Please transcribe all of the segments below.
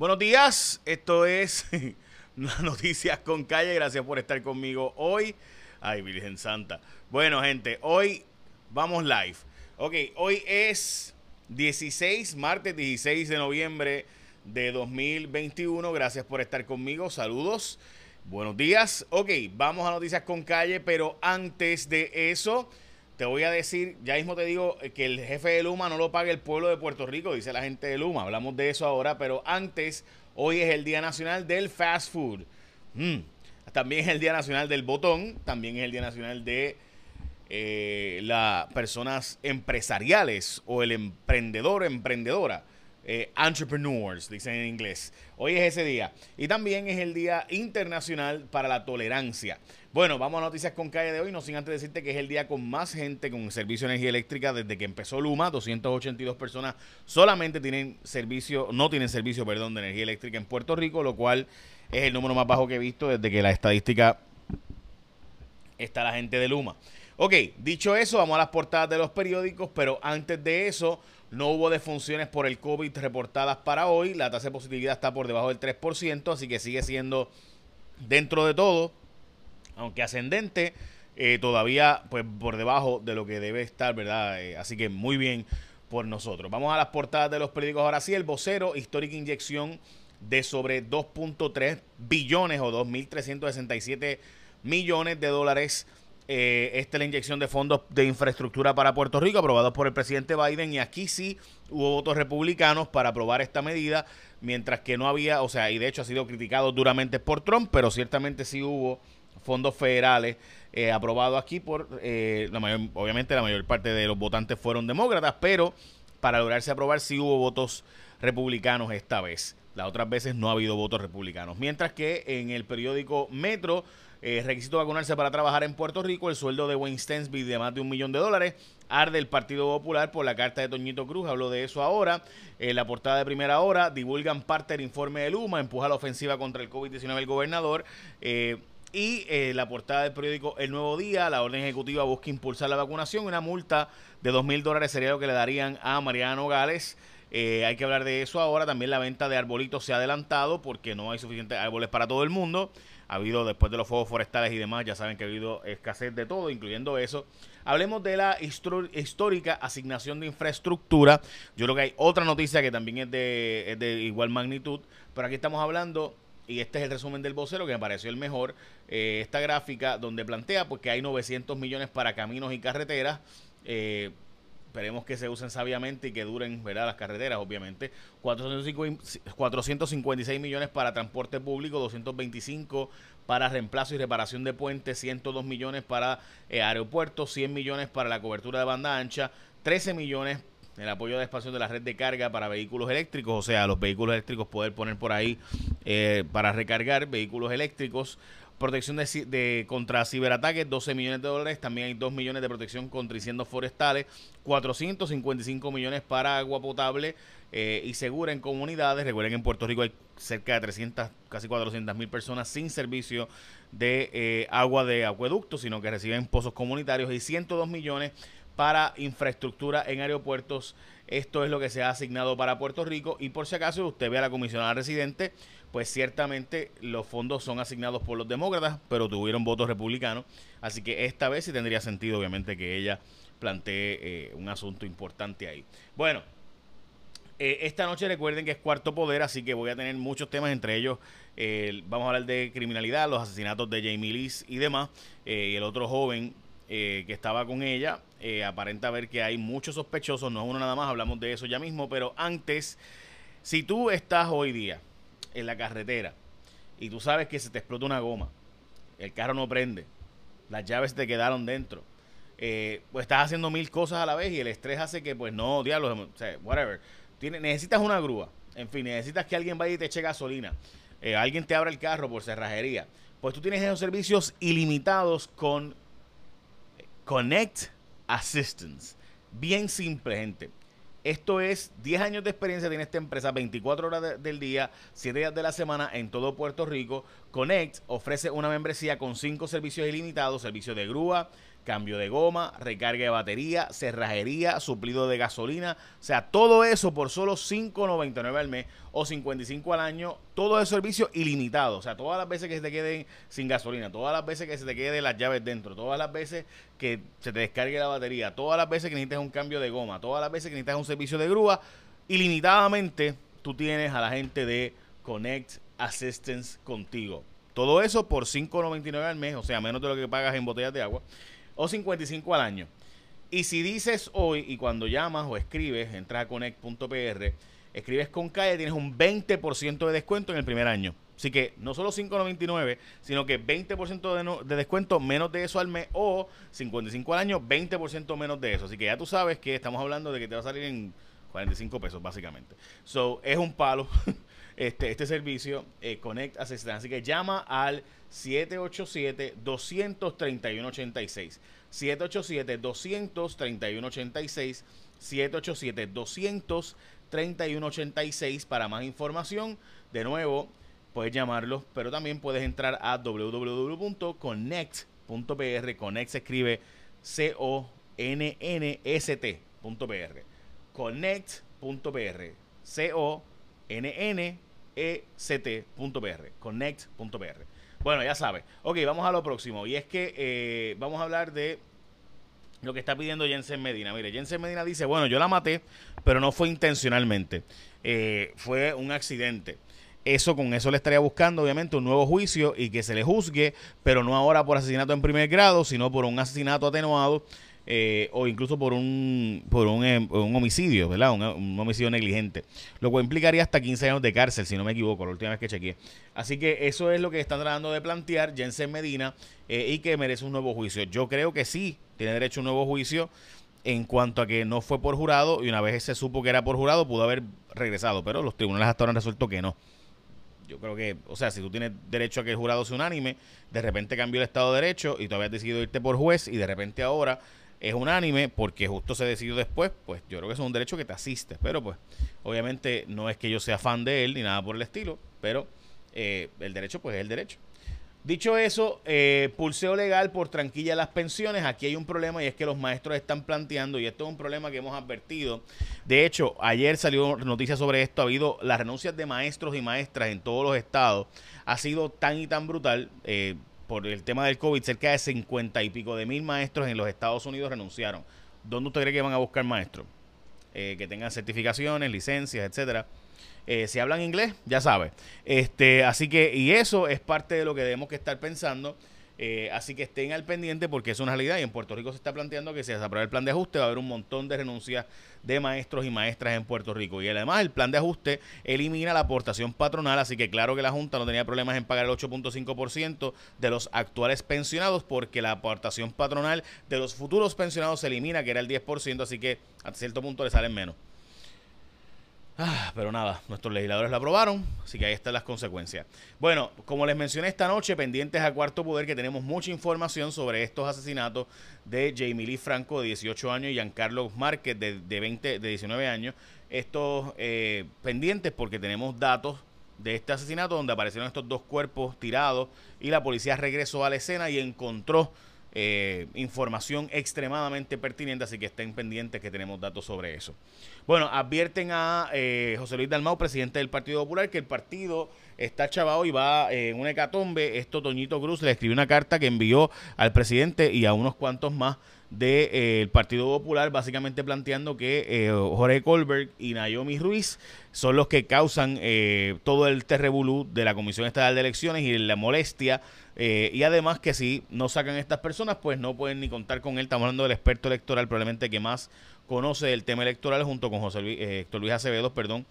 Buenos días, esto es Noticias con Calle. Gracias por estar conmigo hoy. Ay, Virgen Santa. Bueno, gente, hoy vamos live. Ok, hoy es 16, martes 16 de noviembre de 2021. Gracias por estar conmigo. Saludos. Buenos días. Ok, vamos a Noticias con Calle, pero antes de eso te voy a decir, ya mismo te digo eh, que el jefe de Luma no lo paga el pueblo de Puerto Rico, dice la gente de Luma. Hablamos de eso ahora, pero antes, hoy es el Día Nacional del Fast Food. Mm. También es el Día Nacional del Botón, también es el Día Nacional de eh, las personas empresariales o el emprendedor emprendedora. Eh, entrepreneurs, dicen en inglés. Hoy es ese día. Y también es el Día Internacional para la Tolerancia. Bueno, vamos a noticias con calle de hoy, no sin antes decirte que es el día con más gente con servicio de energía eléctrica desde que empezó Luma. 282 personas solamente tienen servicio, no tienen servicio, perdón, de energía eléctrica en Puerto Rico, lo cual es el número más bajo que he visto desde que la estadística está la gente de Luma. Ok, dicho eso, vamos a las portadas de los periódicos, pero antes de eso, no hubo defunciones por el COVID reportadas para hoy. La tasa de positividad está por debajo del 3%, así que sigue siendo dentro de todo, aunque ascendente, eh, todavía pues por debajo de lo que debe estar, ¿verdad? Eh, así que muy bien por nosotros. Vamos a las portadas de los periódicos ahora sí. El vocero, histórica inyección de sobre 2.3 billones o 2.367 millones de dólares eh, esta es la inyección de fondos de infraestructura para Puerto Rico, aprobados por el presidente Biden, y aquí sí hubo votos republicanos para aprobar esta medida, mientras que no había, o sea, y de hecho ha sido criticado duramente por Trump, pero ciertamente sí hubo fondos federales eh, aprobados aquí por, eh, la mayor, obviamente la mayor parte de los votantes fueron demócratas, pero para lograrse aprobar sí hubo votos republicanos esta vez. Las otras veces no ha habido votos republicanos. Mientras que en el periódico Metro eh, requisito vacunarse para trabajar en Puerto Rico. El sueldo de Wayne Stensby de más de un millón de dólares. Arde el Partido Popular por la carta de Toñito Cruz. Hablo de eso ahora. En la portada de primera hora divulgan parte del informe de Luma. Empuja la ofensiva contra el COVID-19 el gobernador. Eh, y eh, la portada del periódico El Nuevo Día, la orden ejecutiva busca impulsar la vacunación. Una multa de dos mil dólares sería lo que le darían a Mariano Gales. Hay que hablar de eso ahora. También la venta de arbolitos se ha adelantado porque no hay suficientes árboles para todo el mundo ha habido después de los fuegos forestales y demás, ya saben que ha habido escasez de todo, incluyendo eso. Hablemos de la histórica asignación de infraestructura. Yo creo que hay otra noticia que también es de, igual magnitud, pero aquí estamos hablando y este es el resumen del vocero que me pareció el mejor, eh, esta gráfica donde plantea pues, que hay 900 millones para caminos y carreteras, eh, Esperemos que se usen sabiamente y que duren ¿verdad? las carreteras, obviamente. 456 millones para transporte público, 225 para reemplazo y reparación de puentes, 102 millones para eh, aeropuertos, 100 millones para la cobertura de banda ancha, 13 millones el apoyo de espacio de la red de carga para vehículos eléctricos, o sea, los vehículos eléctricos poder poner por ahí eh, para recargar vehículos eléctricos protección de, contra ciberataques, 12 millones de dólares. También hay 2 millones de protección contra incendios forestales, 455 millones para agua potable eh, y segura en comunidades. Recuerden que en Puerto Rico hay cerca de 300, casi 400 mil personas sin servicio de eh, agua de acueducto, sino que reciben pozos comunitarios y 102 millones para infraestructura en aeropuertos. Esto es lo que se ha asignado para Puerto Rico y por si acaso usted ve a la comisionada residente pues ciertamente los fondos son asignados por los demócratas, pero tuvieron votos republicanos. Así que esta vez sí tendría sentido, obviamente, que ella plantee eh, un asunto importante ahí. Bueno, eh, esta noche recuerden que es cuarto poder, así que voy a tener muchos temas, entre ellos eh, vamos a hablar de criminalidad, los asesinatos de Jamie Lee y demás, y el otro joven que estaba con ella. aparenta ver que hay muchos sospechosos, no es uno nada más, hablamos de eso ya mismo, pero antes, si tú estás hoy día en la carretera y tú sabes que se te explota una goma, el carro no prende, las llaves te quedaron dentro, eh, pues estás haciendo mil cosas a la vez y el estrés hace que, pues no, diablos, whatever. necesitas una grúa, en fin, necesitas que alguien vaya y te eche gasolina, eh, alguien te abra el carro por cerrajería. Pues tú tienes esos servicios ilimitados con Connect Assistance. Bien simple, gente. Esto es 10 años de experiencia tiene esta empresa, 24 horas del día, 7 días de la semana en todo Puerto Rico. Connect ofrece una membresía con 5 servicios ilimitados, servicio de grúa, cambio de goma, recarga de batería, cerrajería, suplido de gasolina, o sea, todo eso por solo 5.99 al mes o 55 al año, todo el servicio ilimitado, o sea, todas las veces que se te queden sin gasolina, todas las veces que se te queden las llaves dentro, todas las veces que se te descargue la batería, todas las veces que necesites un cambio de goma, todas las veces que necesitas un servicio de grúa, ilimitadamente tú tienes a la gente de Connect Assistance contigo. Todo eso por 5.99 al mes, o sea, menos de lo que pagas en botellas de agua, o 55 al año. Y si dices hoy y cuando llamas o escribes, entras a connect.pr, escribes con calle, tienes un 20% de descuento en el primer año. Así que no solo 5.99, sino que 20% de, de, descuento menos de eso al mes o 55 al año, 20% menos de eso. Así que ya tú sabes que estamos hablando de que te va a salir en 45 pesos básicamente. So, es un palo este, este servicio eh, Connect Assistant. Así que llama al 787-231-86. 787-231-86. 787-231-86 para más información. De nuevo, puedes llamarlos, pero también puedes entrar a www.connect.pr. Connect se escribe C-O-N-N-S-T.pr. Connect.pr. C-O-N-N-E-C-T.pr. Connect.pr. Bueno, ya sabes. Ok, vamos a lo próximo. Y es que eh, vamos a hablar de lo que está pidiendo Jensen Medina. Mire, Jensen Medina dice, bueno, yo la maté, pero no fue intencionalmente. Eh, fue un accidente. Eso con eso le estaría buscando, obviamente, un nuevo juicio y que se le juzgue, pero no ahora por asesinato en primer grado, sino por un asesinato atenuado eh, o incluso por un por un, eh, homicidio, ¿verdad? Un, homicidio negligente. Lo cual implicaría hasta 15 años de cárcel, si no me equivoco, la última vez que chequeé. Así que eso es lo que están tratando de plantear Jensen Medina eh, y que merece un nuevo juicio. Yo creo que sí, tiene derecho a un nuevo juicio en cuanto a que no fue por jurado y una vez se supo que era por jurado pudo haber regresado, pero los tribunales hasta ahora han resuelto que no. Yo creo que, o sea, si tú tienes derecho a que el jurado sea unánime, de repente cambió el Estado de Derecho y tú habías decidido irte por juez y de repente ahora es unánime porque justo se decidió después, pues yo creo que es un derecho que te asiste. Pero pues, obviamente no es que yo sea fan de él ni nada por el estilo, pero eh, el derecho pues es el derecho. Dicho eso, eh, pulseo legal por tranquilla las pensiones. Aquí hay un problema y es que los maestros están planteando, y esto es un problema que hemos advertido. De hecho, ayer salió noticia sobre esto. Ha habido las renuncias de maestros y maestras en todos los estados. Ha sido tan y tan brutal. Eh, por el tema del COVID, cerca de 50 y pico de mil maestros en los Estados Unidos renunciaron. ¿Dónde usted cree que van a buscar maestros? Eh, que tengan certificaciones, licencias, etcétera. Eh, si hablan inglés, ya sabe. Este, así que, y eso es parte de lo que debemos que estar pensando eh, así que estén al pendiente porque es una realidad y en Puerto Rico se está planteando que si se aprueba el plan de ajuste va a haber un montón de renuncias de maestros y maestras en Puerto Rico. Y además el plan de ajuste elimina la aportación patronal, así que claro que la Junta no tenía problemas en pagar el 8.5% de los actuales pensionados porque la aportación patronal de los futuros pensionados se elimina, que era el 10%, así que a cierto punto le salen menos. Ah, pero nada, nuestros legisladores la aprobaron, así que ahí están las consecuencias. Bueno, como les mencioné esta noche, pendientes a Cuarto Poder, que tenemos mucha información sobre estos asesinatos de Jamie Lee Franco, de 18 años, y Giancarlo Márquez, de, de, 20, de 19 años. Estos eh, pendientes porque tenemos datos de este asesinato donde aparecieron estos dos cuerpos tirados y la policía regresó a la escena y encontró eh, información extremadamente pertinente, así que estén pendientes que tenemos datos sobre eso. Bueno, advierten a eh, José Luis Dalmau, presidente del Partido Popular, que el partido está chavado y va en una hecatombe. Esto Toñito Cruz le escribió una carta que envió al presidente y a unos cuantos más del de, eh, Partido Popular, básicamente planteando que eh, Jorge Colbert y Naomi Ruiz son los que causan eh, todo el terrebulú de la Comisión Estatal de Elecciones y la molestia. y además que si no sacan estas personas, pues no pueden ni contar con él. Estamos hablando del experto electoral, probablemente que más conoce el tema electoral, junto con José Luis, Héctor Luis Acevedo, perdón,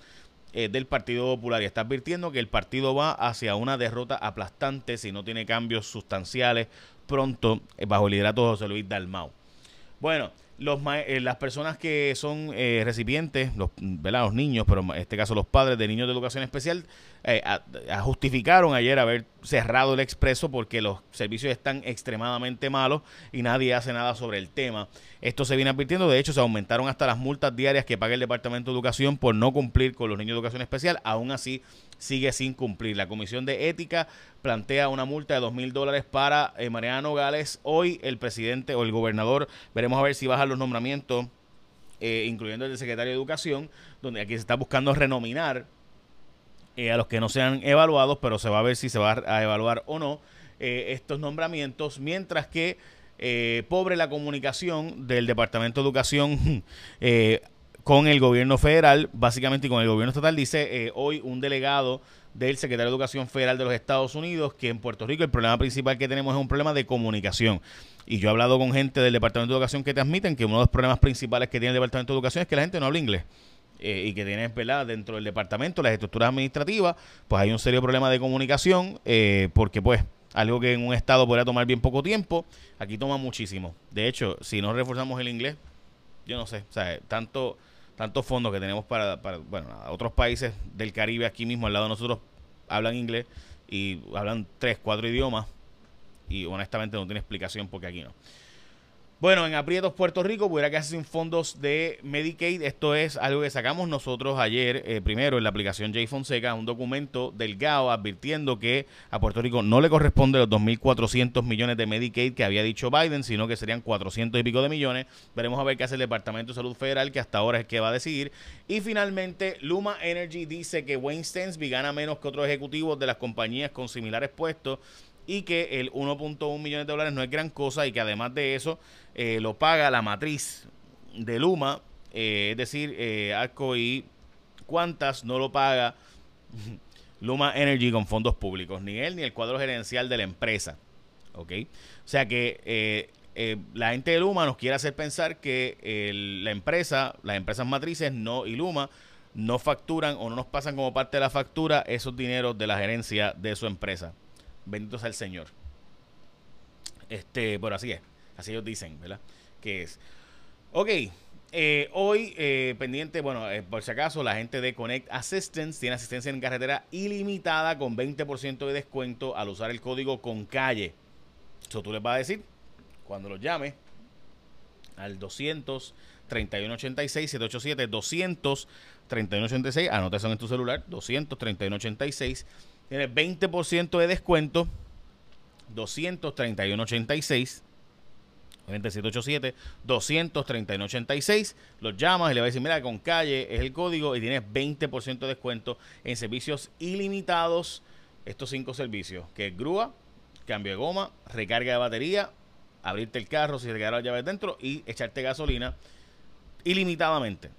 del Partido Popular y está advirtiendo que el partido va hacia una derrota aplastante si no tiene cambios sustanciales pronto bajo el liderato de José Luis Dalmau. Bueno, los, eh, las personas que son eh, recipientes, los, los niños, pero en este caso los padres de niños de educación especial, eh, justificaron ayer haber cerrado el expreso porque los servicios están extremadamente malos y nadie hace nada sobre el tema. Esto se viene advirtiendo, de hecho se aumentaron hasta las multas diarias que paga el Departamento de Educación por no cumplir con los niños de educación especial, aún así sigue sin cumplir. La Comisión de Ética plantea una multa de dos mil dólares para eh, Mariano Gales. Hoy el presidente o el gobernador, veremos a ver si bajan los nombramientos, eh, incluyendo el de secretario de Educación, donde aquí se está buscando renominar eh, a los que no sean evaluados, pero se va a ver si se va a evaluar o no estos nombramientos, mientras que pobre la comunicación del Departamento de Educación con el gobierno federal, básicamente y con el gobierno estatal, dice eh, hoy un delegado del secretario de Educación Federal de los Estados Unidos que en Puerto Rico el problema principal que tenemos es un problema de comunicación. Y yo he hablado con gente del Departamento de Educación que te admiten que uno de los problemas principales que tiene el Departamento de Educación es que la gente no habla inglés. Eh, y que tiene, ¿verdad? Dentro del departamento, las estructuras administrativas, pues hay un serio problema de comunicación, eh, porque pues algo que en un estado podría tomar bien poco tiempo, aquí toma muchísimo. De hecho, si no reforzamos el inglés, yo no sé, o sea, tanto tantos fondos que tenemos para, bueno, otros países del Caribe aquí mismo al lado de nosotros hablan inglés y hablan tres, cuatro idiomas y honestamente no tiene explicación porque aquí no. Bueno, en aprietos Puerto Rico pudiera quedarse sin fondos de Medicaid. Esto es algo que sacamos nosotros ayer, eh, primero en la aplicación J Fonseca, un documento del GAO advirtiendo que a Puerto Rico no le corresponde los 2.400 millones de Medicaid que había dicho Biden, sino que serían 400 y pico de millones. Veremos a ver qué hace el Departamento de Salud Federal, que hasta ahora es el que va a decidir. Y finalmente, Luma Energy dice que Wayne Stensby gana menos que otros ejecutivos de las compañías con similares puestos y que el 1.1 millones de dólares no es gran cosa y que además de eso eh, lo paga la matriz de Luma, eh, es decir, eh, Arco y Cuantas no lo paga Luma Energy con fondos públicos, ni él ni el cuadro gerencial de la empresa. ¿Ok? O sea que la gente de Luma nos quiere hacer pensar que la empresa, las empresas matrices no y Luma no facturan o no nos pasan como parte de la factura esos dineros de la gerencia de su empresa. Bendito sea el Señor. Este, pero así es. Así ellos dicen, ¿verdad? Que es. Ok. Eh, hoy, eh, pendiente, bueno, eh, por si acaso, la gente de Connect Assistance tiene asistencia en carretera ilimitada con 20% de descuento al usar el código con calle. Eso tú les vas a decir cuando los llames al 200 3186 787 200 3186 anotación en tu celular 200 3186 tiene 20% de descuento. 231.86. 787 231.86 los llamas y le va a decir mira con calle es el código y tienes 20% de descuento en servicios ilimitados estos cinco servicios que es grúa cambio de goma recarga de batería abrirte el carro si se quedaron las llaves dentro y echarte gasolina ilimitadamente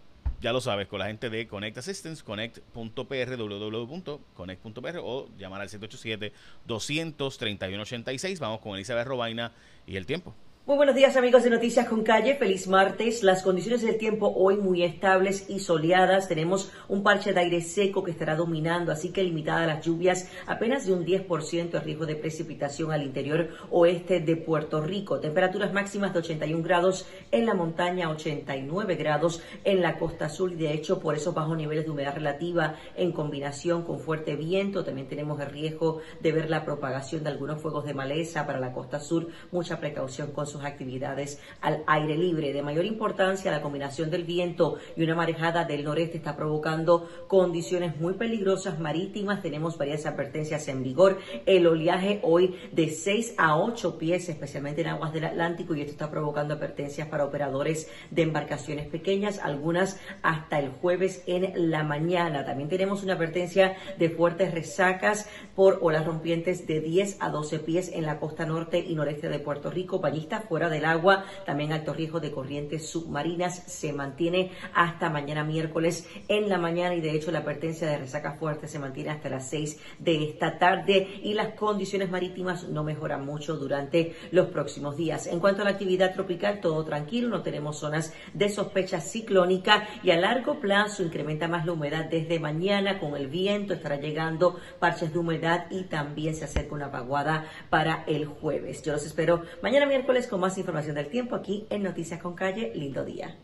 ya lo sabes, con la gente de Connect Assistance, connect.pr, www.connect.pr o llamar al 787-231-86. Vamos con Elizabeth Robaina y el tiempo. Muy buenos días amigos de Noticias con Calle, feliz martes. Las condiciones del tiempo hoy muy estables y soleadas. Tenemos un parche de aire seco que estará dominando, así que limitada las lluvias, apenas de un 10% de riesgo de precipitación al interior oeste de Puerto Rico. Temperaturas máximas de 81 grados en la montaña, 89 grados en la costa sur de hecho por esos bajos niveles de humedad relativa en combinación con fuerte viento. También tenemos el riesgo de ver la propagación de algunos fuegos de maleza para la costa sur. Mucha precaución con sus actividades al aire libre. De mayor importancia, la combinación del viento y una marejada del noreste está provocando condiciones muy peligrosas marítimas. Tenemos varias advertencias en vigor. El oleaje hoy de 6 a 8 pies, especialmente en aguas del Atlántico, y esto está provocando advertencias para operadores de embarcaciones pequeñas, algunas hasta el jueves en la mañana. También tenemos una advertencia de fuertes resacas por olas rompientes de 10 a 12 pies en la costa norte y noreste de Puerto Rico. Bañistas fuera del agua, también alto riesgo de corrientes submarinas se mantiene hasta mañana miércoles en la mañana y de hecho la advertencia de resaca fuerte se mantiene hasta las 6 de esta tarde y las condiciones marítimas no mejoran mucho durante los próximos días. En cuanto a la actividad tropical, todo tranquilo, no tenemos zonas de sospecha ciclónica y a largo plazo incrementa más la humedad desde mañana con el viento, estará llegando parches de humedad y también se acerca una vaguada para el jueves. Yo los espero mañana miércoles con más información del tiempo aquí en Noticias con Calle. Lindo día.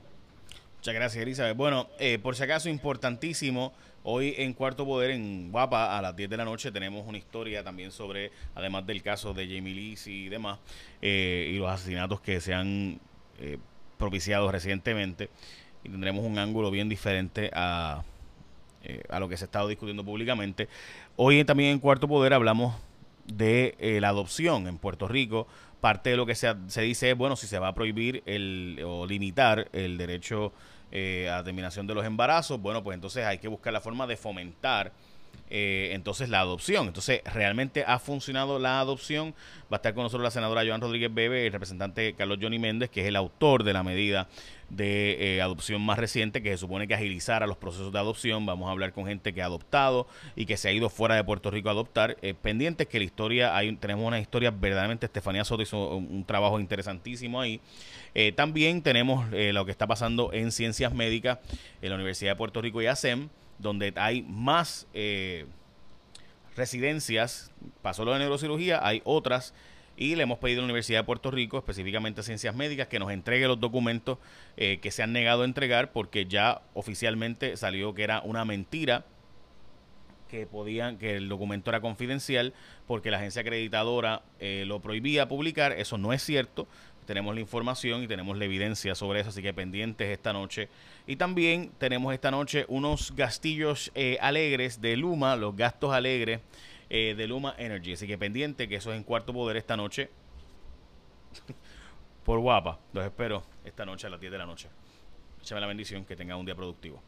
Muchas gracias, Elizabeth. Bueno, eh, por si acaso, importantísimo, hoy en Cuarto Poder, en Guapa, a las 10 de la noche, tenemos una historia también sobre, además del caso de Jamie Lee y demás, eh, y los asesinatos que se han eh, propiciado recientemente, y tendremos un ángulo bien diferente a, a lo que se ha estado discutiendo públicamente. Hoy también en Cuarto Poder hablamos de la adopción en Puerto Rico parte de lo que se, se dice es, bueno, si se va a prohibir el, o limitar el derecho eh, a terminación de los embarazos, bueno, pues entonces hay que buscar la forma de fomentar eh, entonces la adopción. Entonces, realmente ha funcionado la adopción. Va a estar con nosotros la senadora Joan Rodríguez Bebe, el representante Carlos Johnny Méndez, que es el autor de la medida de eh, adopción más reciente que se supone que agilizara los procesos de adopción. Vamos a hablar con gente que ha adoptado y que se ha ido fuera de Puerto Rico a adoptar. Eh, pendientes que la historia, hay, tenemos una historia verdaderamente, Estefanía Soto hizo un, trabajo interesantísimo ahí. Eh, también tenemos lo que está pasando en ciencias médicas en la Universidad de Puerto Rico y ASEM donde hay más eh, residencias, pasó lo de neurocirugía, hay otras y le hemos pedido a la Universidad de Puerto Rico, específicamente Ciencias Médicas, que nos entregue los documentos eh, que se han negado a entregar porque ya oficialmente salió que era una mentira que podían que el documento era confidencial porque la agencia acreditadora eh, lo prohibía publicar eso no es cierto tenemos la información y tenemos la evidencia sobre eso, así que pendientes esta noche. Y también tenemos esta noche unos gastillos eh, alegres de Luma, los gastos alegres eh, de Luma Energy, así que pendiente que eso es en cuarto poder esta noche. Por guapa, los espero esta noche a las 10 de la noche. Échame la bendición, que tenga un día productivo.